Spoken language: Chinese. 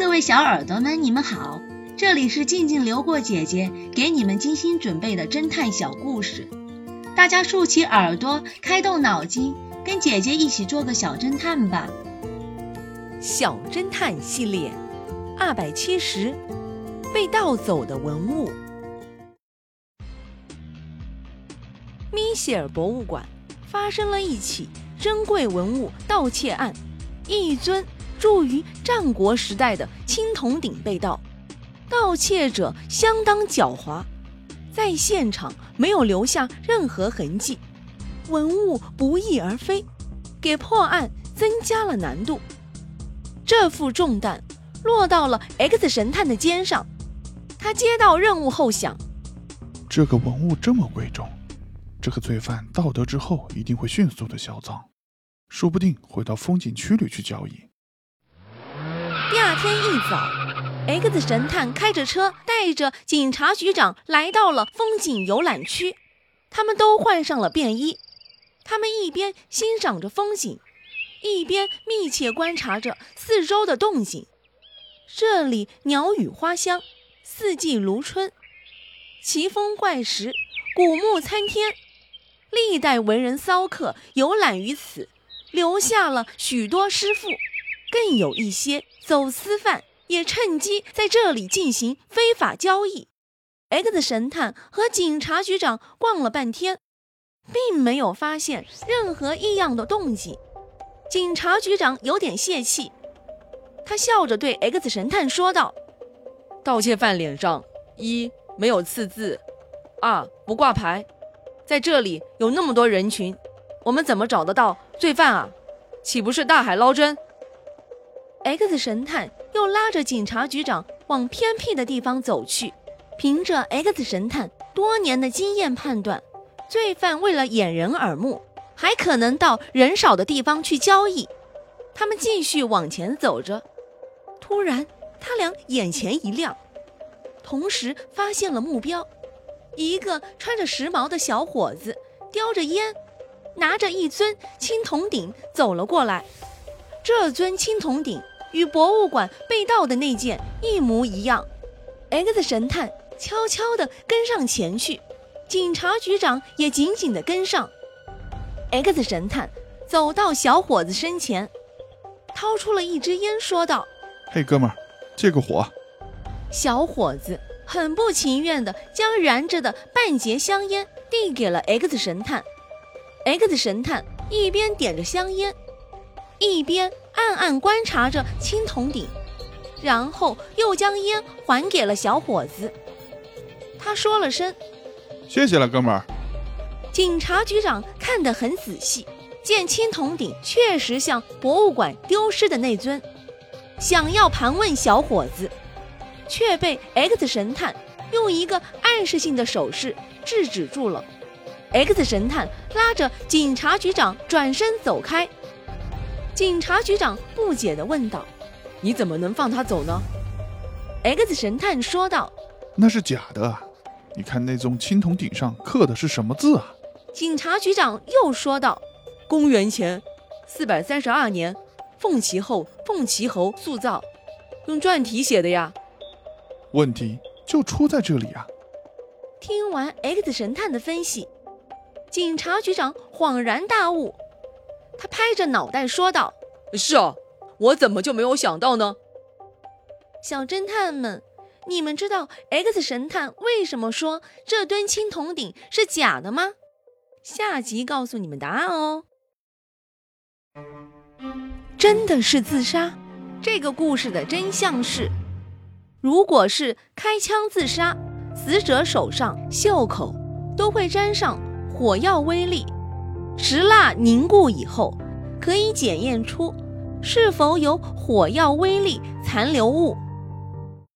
各位小耳朵们，你们好，这里是静静流过姐姐给你们精心准备的侦探小故事，大家竖起耳朵，开动脑筋，跟姐姐一起做个小侦探吧。小侦探系列二百七十，被盗走的文物。米歇尔博物馆发生了一起珍贵文物盗窃案，一尊。铸于战国时代的青铜鼎被盗，盗窃者相当狡猾，在现场没有留下任何痕迹，文物不翼而飞，给破案增加了难度。这副重担落到了 X 神探的肩上，他接到任务后想：这个文物这么贵重，这个罪犯盗得之后一定会迅速的销赃，说不定会到风景区里去交易。第二天一早，X 神探开着车，带着警察局长来到了风景游览区。他们都换上了便衣，他们一边欣赏着风景，一边密切观察着四周的动静。这里鸟语花香，四季如春，奇峰怪石，古木参天，历代文人骚客游览于此，留下了许多诗赋。更有一些走私犯也趁机在这里进行非法交易。X 神探和警察局长逛了半天，并没有发现任何异样的动静。警察局长有点泄气，他笑着对 X 神探说道：“盗窃犯脸上一没有刺字，二不挂牌，在这里有那么多人群，我们怎么找得到罪犯啊？岂不是大海捞针？” X 神探又拉着警察局长往偏僻的地方走去。凭着 X 神探多年的经验判断，罪犯为了掩人耳目，还可能到人少的地方去交易。他们继续往前走着，突然他俩眼前一亮，同时发现了目标：一个穿着时髦的小伙子，叼着烟，拿着一尊青铜鼎走了过来。这尊青铜鼎。与博物馆被盗的那件一模一样，X 神探悄悄地跟上前去，警察局长也紧紧地跟上。X 神探走到小伙子身前，掏出了一支烟，说道：“嘿，哥们儿，借个火。”小伙子很不情愿地将燃着的半截香烟递给了 X 神探。X 神探一边点着香烟，一边。暗暗观察着青铜鼎，然后又将烟还给了小伙子。他说了声：“谢谢了，哥们儿。”警察局长看得很仔细，见青铜鼎确实像博物馆丢失的那尊，想要盘问小伙子，却被 X 神探用一个暗示性的手势制止住了。X 神探拉着警察局长转身走开。警察局长不解地问道：“你怎么能放他走呢？”X 神探说道：“那是假的，你看那宗青铜鼎上刻的是什么字啊？”警察局长又说道：“公元前四百三十二年，凤岐后凤岐侯塑造，用篆体写的呀。”问题就出在这里啊！听完 X 神探的分析，警察局长恍然大悟。他拍着脑袋说道：“是啊，我怎么就没有想到呢？”小侦探们，你们知道 X 神探为什么说这吨青铜鼎是假的吗？下集告诉你们答案哦。真的是自杀？这个故事的真相是：如果是开枪自杀，死者手上、袖口都会沾上火药微粒。石蜡凝固以后，可以检验出是否有火药微粒残留物。